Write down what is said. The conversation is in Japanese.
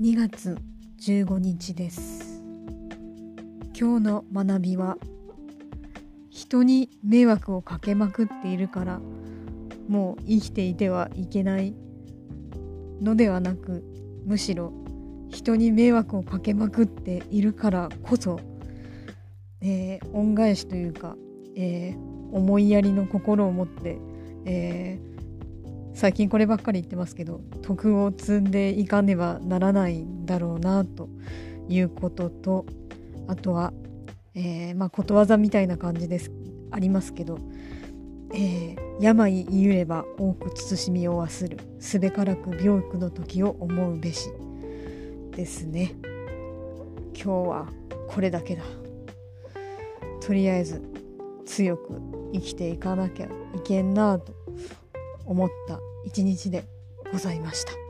2月15日です。今日の学びは人に迷惑をかけまくっているからもう生きていてはいけないのではなくむしろ人に迷惑をかけまくっているからこそ、えー、恩返しというか、えー、思いやりの心を持って、えー最近こればっかり言ってますけど徳を積んでいかねばならないんだろうなということとあとは、えー、まあ、ことわざみたいな感じですありますけど、えー、病ゆれば多く慎みを忘るすべからく病苦の時を思うべしですね。今日はこれだけだ。とりあえず強く生きていかなきゃいけんなと思った一日でございました。